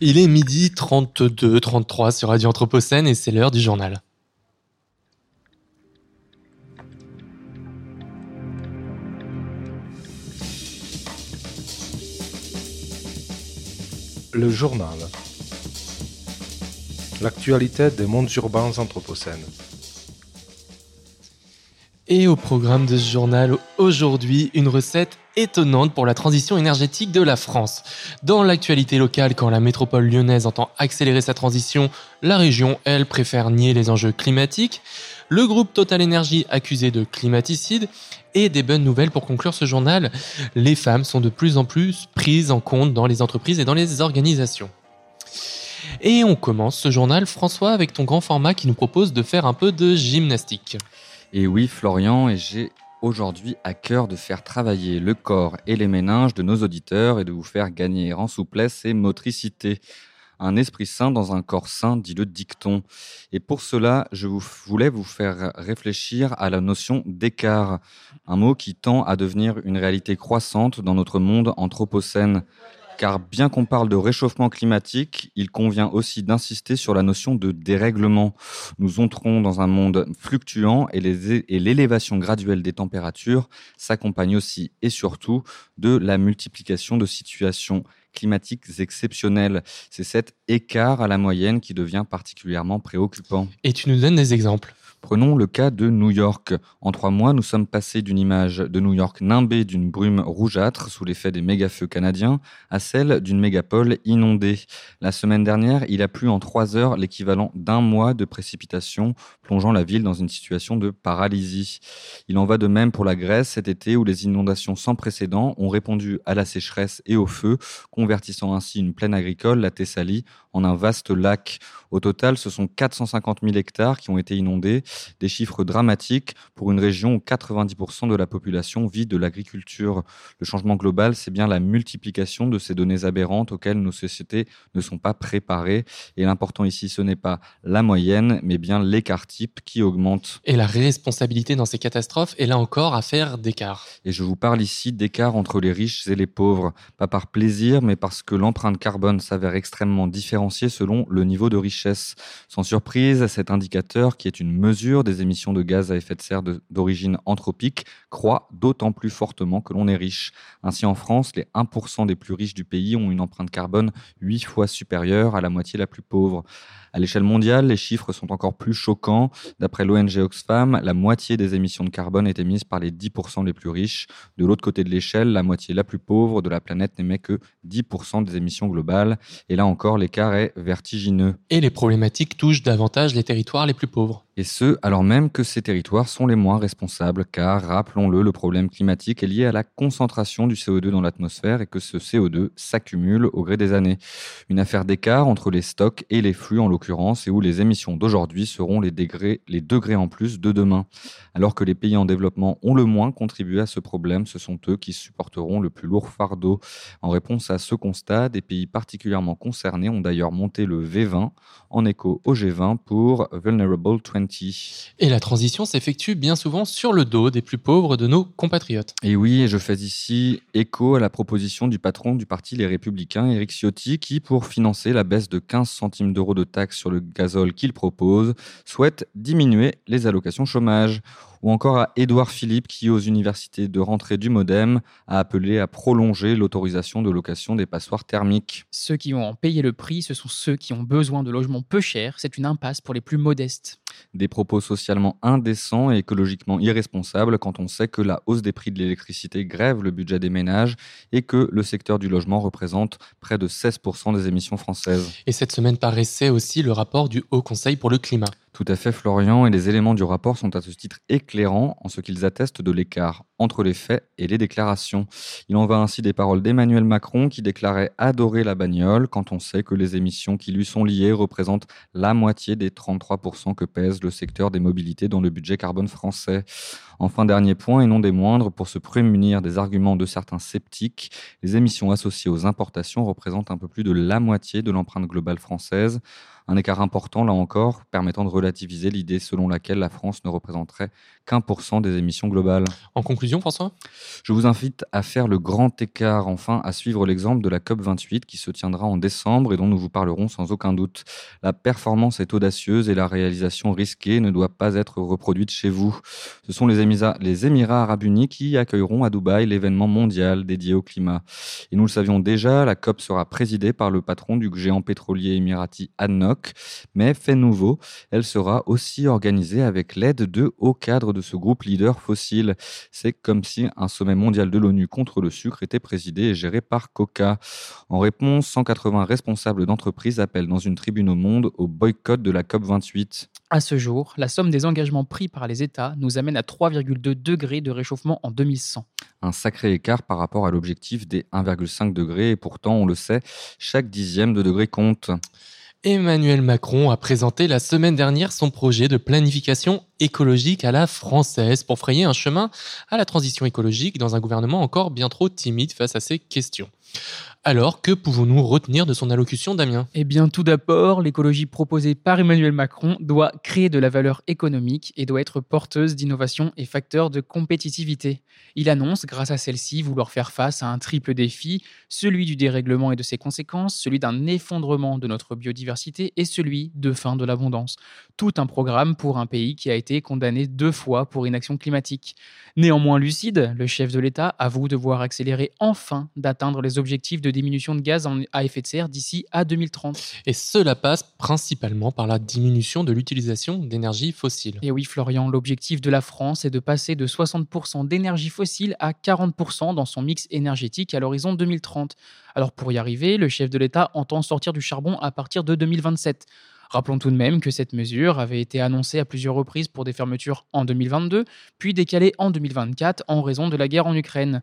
Il est midi 32, 33 sur Radio Anthropocène et c'est l'heure du journal. Le journal. L'actualité des mondes urbains anthropocènes. Et au programme de ce journal, aujourd'hui, une recette étonnante pour la transition énergétique de la France. Dans l'actualité locale, quand la métropole lyonnaise entend accélérer sa transition, la région, elle, préfère nier les enjeux climatiques. Le groupe Total Energy accusé de climaticide. Et des bonnes nouvelles pour conclure ce journal, les femmes sont de plus en plus prises en compte dans les entreprises et dans les organisations. Et on commence ce journal, François, avec ton grand format qui nous propose de faire un peu de gymnastique. Et oui, Florian, et j'ai aujourd'hui à cœur de faire travailler le corps et les méninges de nos auditeurs et de vous faire gagner en souplesse et motricité. Un esprit sain dans un corps sain, dit le dicton. Et pour cela, je voulais vous faire réfléchir à la notion d'écart, un mot qui tend à devenir une réalité croissante dans notre monde anthropocène. Car bien qu'on parle de réchauffement climatique, il convient aussi d'insister sur la notion de dérèglement. Nous entrons dans un monde fluctuant et l'élévation graduelle des températures s'accompagne aussi et surtout de la multiplication de situations climatiques exceptionnelles. C'est cet écart à la moyenne qui devient particulièrement préoccupant. Et tu nous donnes des exemples? Prenons le cas de New York. En trois mois, nous sommes passés d'une image de New York nimbée d'une brume rougeâtre sous l'effet des méga-feux canadiens à celle d'une mégapole inondée. La semaine dernière, il a plu en trois heures l'équivalent d'un mois de précipitations, plongeant la ville dans une situation de paralysie. Il en va de même pour la Grèce cet été où les inondations sans précédent ont répondu à la sécheresse et au feu, convertissant ainsi une plaine agricole, la Thessalie, en un vaste lac. Au total, ce sont 450 000 hectares qui ont été inondés, des chiffres dramatiques pour une région où 90% de la population vit de l'agriculture. Le changement global, c'est bien la multiplication de ces données aberrantes auxquelles nos sociétés ne sont pas préparées. Et l'important ici, ce n'est pas la moyenne, mais bien l'écart type qui augmente. Et la responsabilité dans ces catastrophes est là encore à faire d'écart. Et je vous parle ici d'écart entre les riches et les pauvres, pas par plaisir, mais parce que l'empreinte carbone s'avère extrêmement différenciée selon le niveau de richesse. Sans surprise, cet indicateur, qui est une mesure des émissions de gaz à effet de serre d'origine anthropique croît d'autant plus fortement que l'on est riche. Ainsi, en France, les 1% des plus riches du pays ont une empreinte carbone 8 fois supérieure à la moitié la plus pauvre. À l'échelle mondiale, les chiffres sont encore plus choquants. D'après l'ONG Oxfam, la moitié des émissions de carbone est émise par les 10% les plus riches. De l'autre côté de l'échelle, la moitié la plus pauvre de la planète n'émet que 10% des émissions globales. Et là encore, l'écart est vertigineux. Et les problématiques touchent davantage les territoires les plus pauvres. Et ce, alors même que ces territoires sont les moins responsables, car, rappelons-le, le problème climatique est lié à la concentration du CO2 dans l'atmosphère et que ce CO2 s'accumule au gré des années. Une affaire d'écart entre les stocks et les flux, en l'occurrence, et où les émissions d'aujourd'hui seront les degrés, en plus de demain. Alors que les pays en développement ont le moins contribué à ce problème, ce sont eux qui supporteront le plus lourd fardeau. En réponse à ce constat, des pays particulièrement concernés ont d'ailleurs monté le V20 en écho au G20 pour Vulnerable 20 et la transition s'effectue bien souvent sur le dos des plus pauvres de nos compatriotes. Et oui, je fais ici écho à la proposition du patron du parti Les Républicains, Éric Ciotti, qui, pour financer la baisse de 15 centimes d'euros de taxes sur le gazole qu'il propose, souhaite diminuer les allocations chômage ou encore à Édouard Philippe qui, aux universités de rentrée du Modem, a appelé à prolonger l'autorisation de location des passoires thermiques. Ceux qui ont payé le prix, ce sont ceux qui ont besoin de logements peu chers. C'est une impasse pour les plus modestes. Des propos socialement indécents et écologiquement irresponsables quand on sait que la hausse des prix de l'électricité grève le budget des ménages et que le secteur du logement représente près de 16% des émissions françaises. Et cette semaine paraissait aussi le rapport du Haut Conseil pour le climat. Tout à fait, Florian, et les éléments du rapport sont à ce titre éclairants en ce qu'ils attestent de l'écart entre les faits et les déclarations. Il en va ainsi des paroles d'Emmanuel Macron qui déclarait adorer la bagnole quand on sait que les émissions qui lui sont liées représentent la moitié des 33% que pèse le secteur des mobilités dans le budget carbone français. Enfin, dernier point, et non des moindres, pour se prémunir des arguments de certains sceptiques, les émissions associées aux importations représentent un peu plus de la moitié de l'empreinte globale française. Un écart important, là encore, permettant de relativiser l'idée selon laquelle la France ne représenterait qu'un pour cent des émissions globales. En conclusion, François? Je vous invite à faire le grand écart, enfin, à suivre l'exemple de la COP28 qui se tiendra en décembre et dont nous vous parlerons sans aucun doute. La performance est audacieuse et la réalisation risquée ne doit pas être reproduite chez vous. Ce sont les Émirats, les Émirats arabes unis qui accueilleront à Dubaï l'événement mondial dédié au climat. Et nous le savions déjà, la COP sera présidée par le patron du géant pétrolier émirati ADNOC, mais fait nouveau, elle sera aussi organisée avec l'aide de hauts cadres de ce groupe leader fossile. C'est comme si un sommet mondial de l'ONU contre le sucre était présidé et géré par Coca. En réponse, 180 responsables d'entreprises appellent dans une tribune au monde au boycott de la COP28. À ce jour, la somme des engagements pris par les États nous amène à 3,2 degrés de réchauffement en 2100. Un sacré écart par rapport à l'objectif des 1,5 degrés et pourtant, on le sait, chaque dixième de degré compte. Emmanuel Macron a présenté la semaine dernière son projet de planification écologique à la française pour frayer un chemin à la transition écologique dans un gouvernement encore bien trop timide face à ces questions. Alors, que pouvons-nous retenir de son allocution, Damien? Eh bien, tout d'abord, l'écologie proposée par Emmanuel Macron doit créer de la valeur économique et doit être porteuse d'innovation et facteur de compétitivité. Il annonce, grâce à celle-ci, vouloir faire face à un triple défi, celui du dérèglement et de ses conséquences, celui d'un effondrement de notre biodiversité et celui de fin de l'abondance. Tout un programme pour un pays qui a été condamné deux fois pour inaction climatique. Néanmoins lucide, le chef de l'État avoue devoir accélérer enfin d'atteindre les objectifs de diminution de gaz à effet de serre d'ici à 2030. Et cela passe principalement par la diminution de l'utilisation d'énergie fossile. Et oui, Florian, l'objectif de la France est de passer de 60% d'énergie fossile à 40% dans son mix énergétique à l'horizon 2030. Alors pour y arriver, le chef de l'État entend sortir du charbon à partir de 2027. Rappelons tout de même que cette mesure avait été annoncée à plusieurs reprises pour des fermetures en 2022, puis décalée en 2024 en raison de la guerre en Ukraine.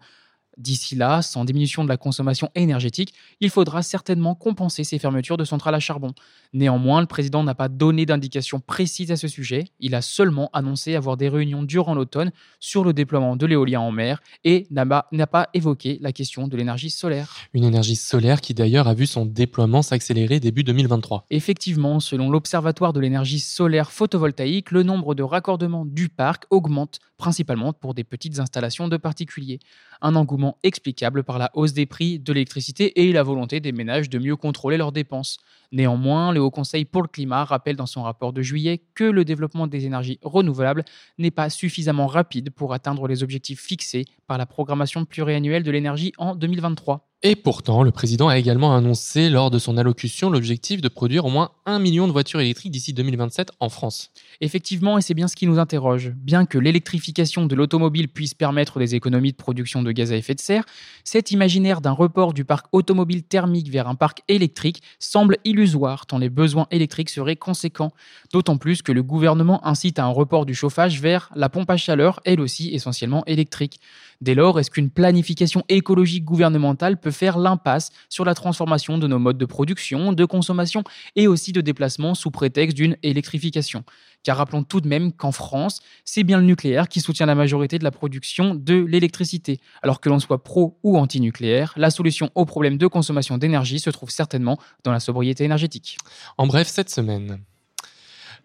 D'ici là, sans diminution de la consommation énergétique, il faudra certainement compenser ces fermetures de centrales à charbon. Néanmoins, le président n'a pas donné d'indication précise à ce sujet. Il a seulement annoncé avoir des réunions durant l'automne sur le déploiement de l'éolien en mer et n'a pas évoqué la question de l'énergie solaire. Une énergie solaire qui d'ailleurs a vu son déploiement s'accélérer début 2023. Effectivement, selon l'Observatoire de l'énergie solaire photovoltaïque, le nombre de raccordements du parc augmente principalement pour des petites installations de particuliers. Un engouement explicable par la hausse des prix de l'électricité et la volonté des ménages de mieux contrôler leurs dépenses. Néanmoins, le Haut Conseil pour le climat rappelle dans son rapport de juillet que le développement des énergies renouvelables n'est pas suffisamment rapide pour atteindre les objectifs fixés par la programmation pluriannuelle de l'énergie en 2023. Et pourtant, le président a également annoncé lors de son allocution l'objectif de produire au moins un million de voitures électriques d'ici 2027 en France. Effectivement, et c'est bien ce qui nous interroge. Bien que l'électrification de l'automobile puisse permettre des économies de production de gaz à effet de serre, cet imaginaire d'un report du parc automobile thermique vers un parc électrique semble illusoire tant les besoins électriques seraient conséquents. D'autant plus que le gouvernement incite à un report du chauffage vers la pompe à chaleur, elle aussi essentiellement électrique. Dès lors, est-ce qu'une planification écologique gouvernementale peut faire l'impasse sur la transformation de nos modes de production, de consommation et aussi de déplacement sous prétexte d'une électrification car rappelons tout de même qu'en France, c'est bien le nucléaire qui soutient la majorité de la production de l'électricité. Alors que l'on soit pro ou anti-nucléaire, la solution au problème de consommation d'énergie se trouve certainement dans la sobriété énergétique. En bref, cette semaine,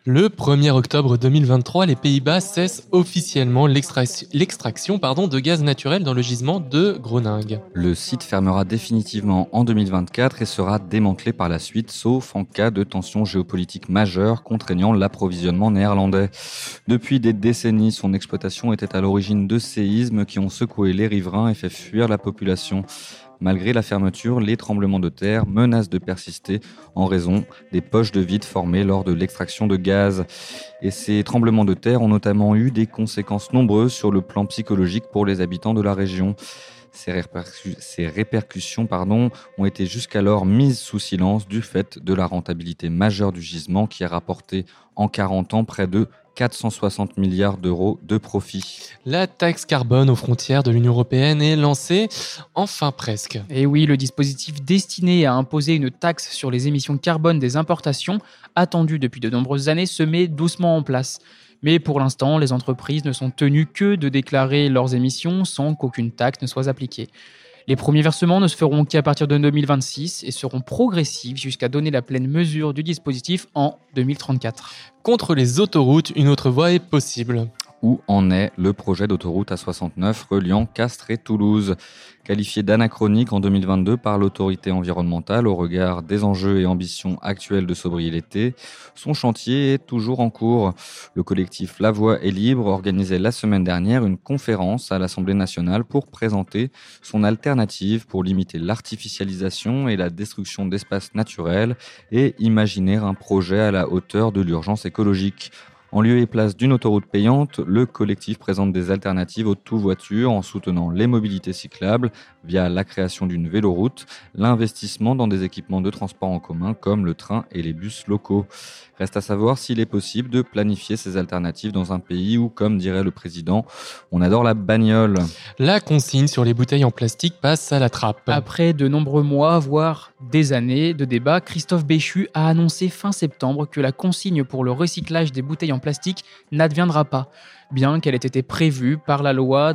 le 1er octobre 2023, les Pays-Bas cessent officiellement l'extraction de gaz naturel dans le gisement de Groningue. Le site fermera définitivement en 2024 et sera démantelé par la suite, sauf en cas de tension géopolitique majeure contraignant l'approvisionnement néerlandais. Depuis des décennies, son exploitation était à l'origine de séismes qui ont secoué les riverains et fait fuir la population. Malgré la fermeture, les tremblements de terre menacent de persister en raison des poches de vide formées lors de l'extraction de gaz. Et ces tremblements de terre ont notamment eu des conséquences nombreuses sur le plan psychologique pour les habitants de la région. Ces, répercussions ont été jusqu'alors mises sous silence du fait de la rentabilité majeure du gisement qui a rapporté en 40 ans près de 460 milliards d'euros de profit. La taxe carbone aux frontières de l'Union européenne est lancée, enfin presque. Et oui, le dispositif destiné à imposer une taxe sur les émissions carbone des importations, attendu depuis de nombreuses années, se met doucement en place. Mais pour l'instant, les entreprises ne sont tenues que de déclarer leurs émissions sans qu'aucune taxe ne soit appliquée. Les premiers versements ne se feront qu'à partir de 2026 et seront progressifs jusqu'à donner la pleine mesure du dispositif en 2034. Contre les autoroutes, une autre voie est possible où en est le projet d'autoroute A69 reliant Castres et Toulouse. Qualifié d'anachronique en 2022 par l'autorité environnementale au regard des enjeux et ambitions actuelles de sobriété, son chantier est toujours en cours. Le collectif La Voix est libre organisait la semaine dernière une conférence à l'Assemblée nationale pour présenter son alternative pour limiter l'artificialisation et la destruction d'espaces naturels et imaginer un projet à la hauteur de l'urgence écologique. En lieu et place d'une autoroute payante, le collectif présente des alternatives aux tout-voitures en soutenant les mobilités cyclables via la création d'une véloroute, l'investissement dans des équipements de transport en commun comme le train et les bus locaux. Reste à savoir s'il est possible de planifier ces alternatives dans un pays où, comme dirait le président, on adore la bagnole. La consigne sur les bouteilles en plastique passe à la trappe. Après de nombreux mois, voire des années de débat, Christophe Béchu a annoncé fin septembre que la consigne pour le recyclage des bouteilles en plastique n'adviendra pas, bien qu'elle ait été prévue par la loi,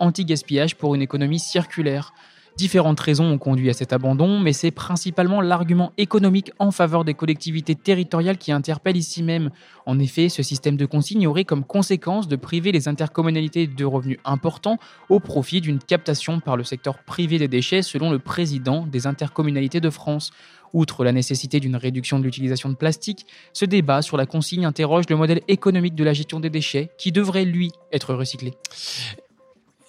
anti-gaspillage pour une économie circulaire. Différentes raisons ont conduit à cet abandon, mais c'est principalement l'argument économique en faveur des collectivités territoriales qui interpelle ici même. En effet, ce système de consigne aurait comme conséquence de priver les intercommunalités de revenus importants au profit d'une captation par le secteur privé des déchets, selon le président des intercommunalités de France. Outre la nécessité d'une réduction de l'utilisation de plastique, ce débat sur la consigne interroge le modèle économique de la gestion des déchets qui devrait, lui, être recyclé.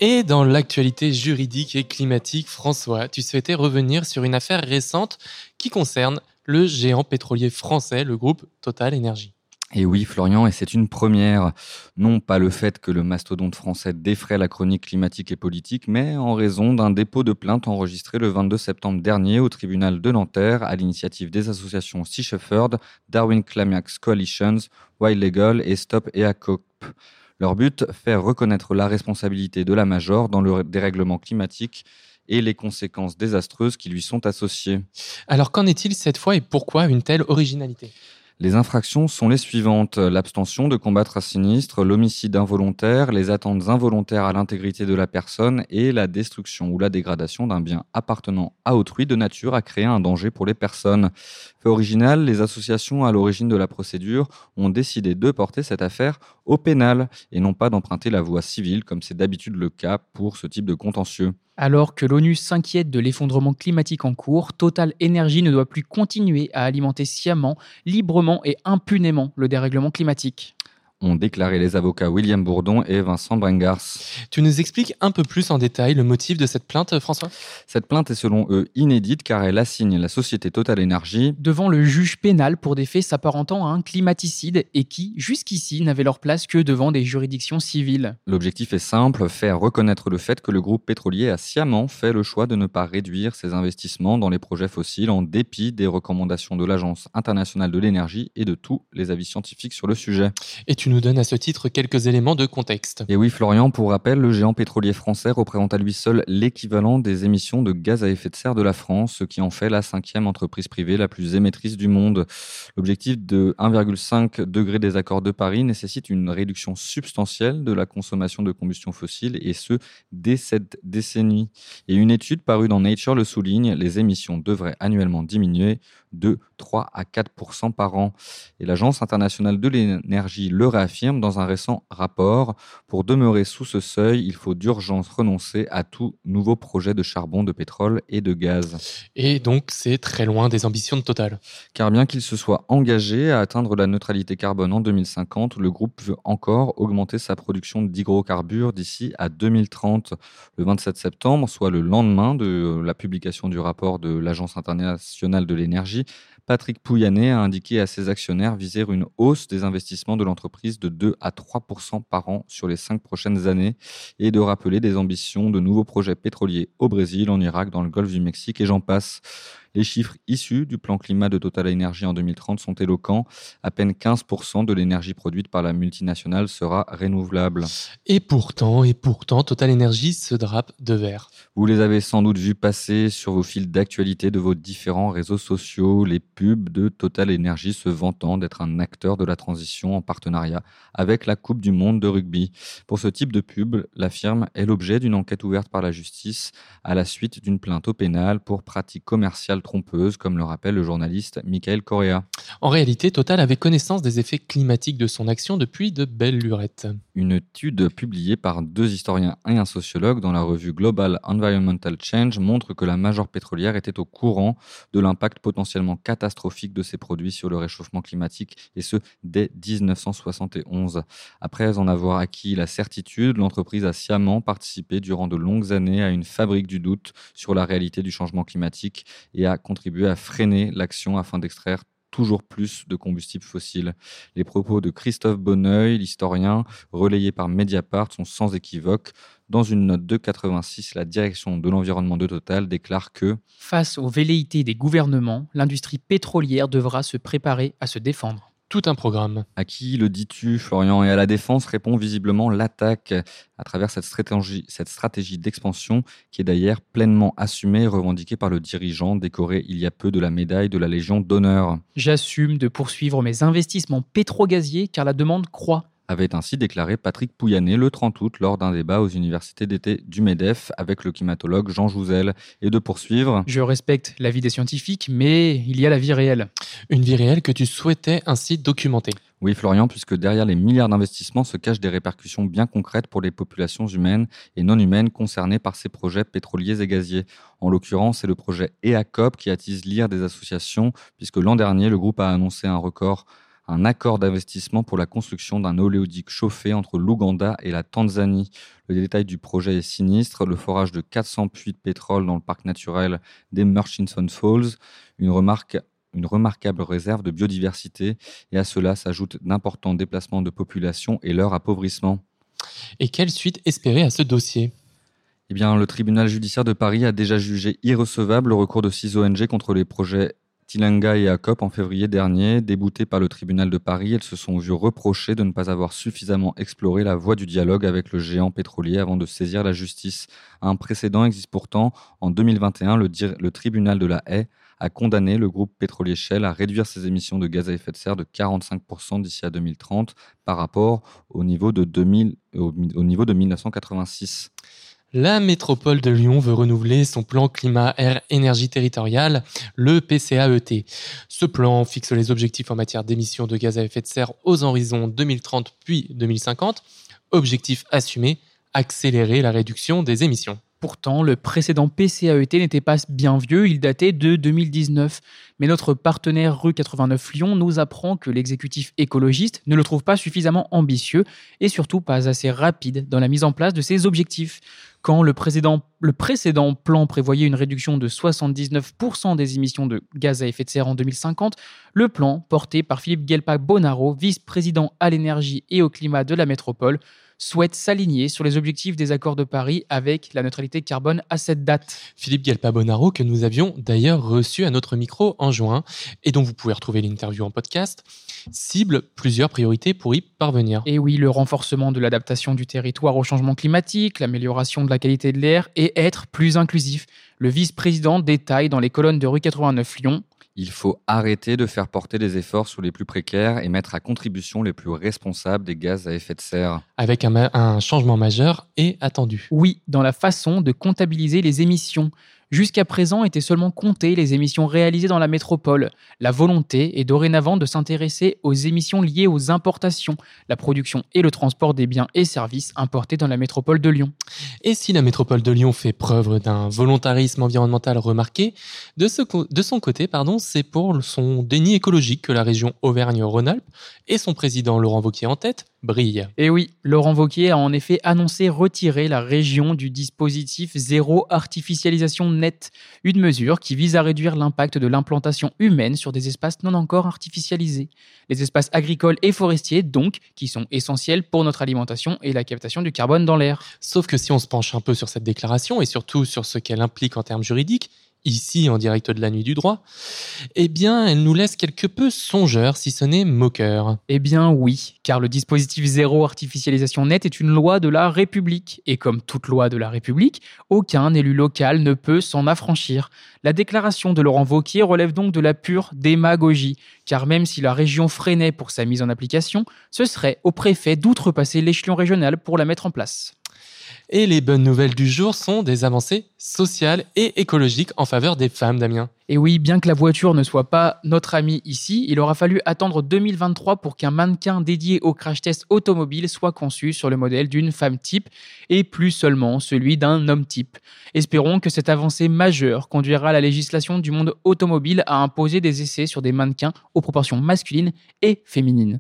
Et dans l'actualité juridique et climatique, François, tu souhaitais revenir sur une affaire récente qui concerne le géant pétrolier français, le groupe Total Énergie. Et oui, Florian, et c'est une première. Non pas le fait que le mastodonte français défraie la chronique climatique et politique, mais en raison d'un dépôt de plainte enregistré le 22 septembre dernier au tribunal de Nanterre à l'initiative des associations Sea Shepherd, Darwin Climax Coalitions, Wild Legal et Stop EACOP. Leur but, faire reconnaître la responsabilité de la Major dans le dérèglement climatique et les conséquences désastreuses qui lui sont associées. Alors qu'en est-il cette fois et pourquoi une telle originalité? Les infractions sont les suivantes. L'abstention de combattre un sinistre, l'homicide involontaire, les attentes involontaires à l'intégrité de la personne et la destruction ou la dégradation d'un bien appartenant à autrui de nature à créer un danger pour les personnes. Fait original, les associations à l'origine de la procédure ont décidé de porter cette affaire au pénal et non pas d'emprunter la voie civile comme c'est d'habitude le cas pour ce type de contentieux. Alors que l'ONU s'inquiète de l'effondrement climatique en cours, Total Energy ne doit plus continuer à alimenter sciemment, librement et impunément le dérèglement climatique ont déclaré les avocats William Bourdon et Vincent Brengars. Tu nous expliques un peu plus en détail le motif de cette plainte, François? Cette plainte est selon eux inédite car elle assigne la société Total Energy devant le juge pénal pour des faits s'apparentant à un climaticide et qui, jusqu'ici, n'avaient leur place que devant des juridictions civiles. L'objectif est simple, faire reconnaître le fait que le groupe pétrolier a sciemment fait le choix de ne pas réduire ses investissements dans les projets fossiles en dépit des recommandations de l'Agence internationale de l'énergie et de tous les avis scientifiques sur le sujet. Et tu nous donne à ce titre quelques éléments de contexte. Et oui, Florian, pour rappel, le géant pétrolier français représente à lui seul l'équivalent des émissions de gaz à effet de serre de la France, ce qui en fait la cinquième entreprise privée la plus émettrice du monde. L'objectif de 1,5 degré des accords de Paris nécessite une réduction substantielle de la consommation de combustion fossile, et ce, dès cette décennie. Et une étude parue dans Nature le souligne, les émissions devraient annuellement diminuer de 3 à 4 par an. Et l'Agence internationale de l'énergie le réaffirme dans un récent rapport. Pour demeurer sous ce seuil, il faut d'urgence renoncer à tout nouveau projet de charbon, de pétrole et de gaz. Et donc c'est très loin des ambitions de Total. Car bien qu'il se soit engagé à atteindre la neutralité carbone en 2050, le groupe veut encore augmenter sa production d'hydrocarbures d'ici à 2030. Le 27 septembre, soit le lendemain de la publication du rapport de l'Agence internationale de l'énergie, Patrick Pouyanné a indiqué à ses actionnaires viser une hausse des investissements de l'entreprise de 2 à 3% par an sur les cinq prochaines années et de rappeler des ambitions de nouveaux projets pétroliers au Brésil, en Irak, dans le golfe du Mexique et j'en passe. Les chiffres issus du plan climat de Total Energy en 2030 sont éloquents. À peine 15% de l'énergie produite par la multinationale sera renouvelable. Et pourtant, et pourtant, Total Energy se drape de verre. Vous les avez sans doute vus passer sur vos fils d'actualité de vos différents réseaux sociaux, les pubs de Total Energy se vantant d'être un acteur de la transition en partenariat avec la Coupe du Monde de rugby. Pour ce type de pub, la firme est l'objet d'une enquête ouverte par la justice à la suite d'une plainte au pénal pour pratiques trompeuses, comme le rappelle le journaliste Michael Correa. En réalité, Total avait connaissance des effets climatiques de son action depuis de belles lurettes. Une étude publiée par deux historiens et un sociologue dans la revue Global Environmental Change montre que la majeure pétrolière était au courant de l'impact potentiellement catastrophique de ces produits sur le réchauffement climatique, et ce, dès 1971. Après en avoir acquis la certitude, l'entreprise a sciemment participé durant de longues années à une fabrique du doute sur la réalité du changement climatique et a contribué à freiner l'action afin d'extraire toujours plus de combustibles fossiles. Les propos de Christophe Bonneuil, l'historien, relayés par Mediapart, sont sans équivoque. Dans une note de 86, la direction de l'environnement de Total déclare que Face aux velléités des gouvernements, l'industrie pétrolière devra se préparer à se défendre tout un programme. À qui le dis-tu, Florian Et à la défense répond visiblement l'attaque à travers cette stratégie, cette stratégie d'expansion qui est d'ailleurs pleinement assumée et revendiquée par le dirigeant décoré il y a peu de la médaille de la Légion d'honneur. J'assume de poursuivre mes investissements pétrogaziers car la demande croît avait ainsi déclaré Patrick Pouyanné le 30 août lors d'un débat aux universités d'été du MEDEF avec le climatologue Jean Jouzel et de poursuivre. Je respecte la vie des scientifiques, mais il y a la vie réelle. Une vie réelle que tu souhaitais ainsi documenter. Oui, Florian, puisque derrière les milliards d'investissements se cachent des répercussions bien concrètes pour les populations humaines et non humaines concernées par ces projets pétroliers et gaziers. En l'occurrence, c'est le projet EACOP qui attise l'ire des associations, puisque l'an dernier, le groupe a annoncé un record un accord d'investissement pour la construction d'un oléoduc chauffé entre l'Ouganda et la Tanzanie. Le détail du projet est sinistre. Le forage de 400 puits de pétrole dans le parc naturel des Murchison Falls, une, remarque, une remarquable réserve de biodiversité. Et à cela s'ajoutent d'importants déplacements de population et leur appauvrissement. Et quelle suite espérer à ce dossier? Eh bien, le tribunal judiciaire de Paris a déjà jugé irrecevable le recours de six ONG contre les projets Tilanga et ACOP en février dernier, déboutés par le tribunal de Paris, elles se sont vues reprocher de ne pas avoir suffisamment exploré la voie du dialogue avec le géant pétrolier avant de saisir la justice. Un précédent existe pourtant. En 2021, le, le tribunal de la Haye a condamné le groupe pétrolier Shell à réduire ses émissions de gaz à effet de serre de 45% d'ici à 2030 par rapport au niveau de, 2000, au niveau de 1986. La métropole de Lyon veut renouveler son plan climat air énergie territoriale, le PCAET. Ce plan fixe les objectifs en matière d'émissions de gaz à effet de serre aux horizons 2030 puis 2050. Objectif assumé, accélérer la réduction des émissions. Pourtant, le précédent PCAET n'était pas bien vieux, il datait de 2019. Mais notre partenaire Rue 89 Lyon nous apprend que l'exécutif écologiste ne le trouve pas suffisamment ambitieux et surtout pas assez rapide dans la mise en place de ses objectifs. Quand le, précédent plan prévoyait une réduction de 79% des émissions de gaz à effet de serre en 2050, le plan, porté par Philippe Guelpa Bonaro, vice-président à l'énergie et au climat de la métropole, souhaite s'aligner sur les objectifs des accords de Paris avec la neutralité carbone à cette date. Philippe Galpa-Bonaro, que nous avions d'ailleurs reçu à notre micro en juin et dont vous pouvez retrouver l'interview en podcast, cible plusieurs priorités pour y parvenir. Et oui, le renforcement de l'adaptation du territoire au changement climatique, l'amélioration de la qualité de l'air et être plus inclusif. Le vice-président détaille dans les colonnes de rue 89 Lyon il faut arrêter de faire porter des efforts sur les plus précaires et mettre à contribution les plus responsables des gaz à effet de serre. Avec un, un changement majeur et attendu. Oui, dans la façon de comptabiliser les émissions. Jusqu'à présent étaient seulement comptées les émissions réalisées dans la métropole. La volonté est dorénavant de s'intéresser aux émissions liées aux importations, la production et le transport des biens et services importés dans la métropole de Lyon. Et si la métropole de Lyon fait preuve d'un volontarisme environnemental remarqué, de, son côté, c'est pour son déni écologique que la région Auvergne-Rhône-Alpes et son président Laurent Wauquiez en tête brille. Et oui, Laurent Wauquiez a en effet annoncé retirer la région du dispositif zéro artificialisation nette, une mesure qui vise à réduire l'impact de l'implantation humaine sur des espaces non encore artificialisés. Les espaces agricoles et forestiers, donc, qui sont essentiels pour notre alimentation et la captation du carbone dans l'air. Sauf que si on se penche un peu sur cette déclaration et surtout sur ce qu'elle implique en termes juridiques, ici en direct de la nuit du droit, eh bien, elle nous laisse quelque peu songeurs, si ce n'est moqueurs. Eh bien oui, car le dispositif zéro artificialisation nette est une loi de la République. Et comme toute loi de la République, aucun élu local ne peut s'en affranchir. La déclaration de Laurent Vauquier relève donc de la pure démagogie, car même si la région freinait pour sa mise en application, ce serait au préfet d'outrepasser l'échelon régional pour la mettre en place. Et les bonnes nouvelles du jour sont des avancées sociales et écologiques en faveur des femmes, Damien. Et oui, bien que la voiture ne soit pas notre ami ici, il aura fallu attendre 2023 pour qu'un mannequin dédié au crash test automobile soit conçu sur le modèle d'une femme type et plus seulement celui d'un homme type. Espérons que cette avancée majeure conduira la législation du monde automobile à imposer des essais sur des mannequins aux proportions masculines et féminines.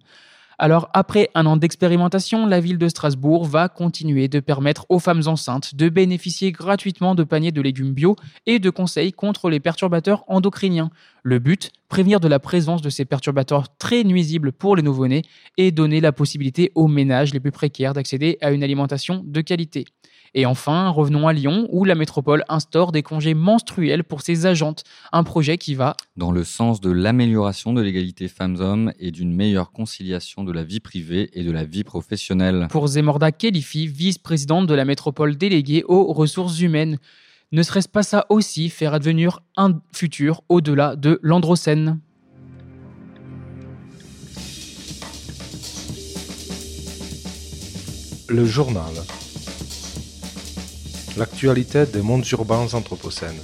Alors, après un an d'expérimentation, la ville de Strasbourg va continuer de permettre aux femmes enceintes de bénéficier gratuitement de paniers de légumes bio et de conseils contre les perturbateurs endocriniens. Le but, prévenir de la présence de ces perturbateurs très nuisibles pour les nouveau-nés et donner la possibilité aux ménages les plus précaires d'accéder à une alimentation de qualité. Et enfin, revenons à Lyon, où la métropole instaure des congés menstruels pour ses agentes, un projet qui va dans le sens de l'amélioration de l'égalité femmes-hommes et d'une meilleure conciliation de la vie privée et de la vie professionnelle. Pour Zemorda Kelifi, vice-présidente de la métropole déléguée aux ressources humaines, ne serait-ce pas ça aussi faire advenir un futur au-delà de l'androcène? Le journal. L'actualité des mondes urbains anthropocènes.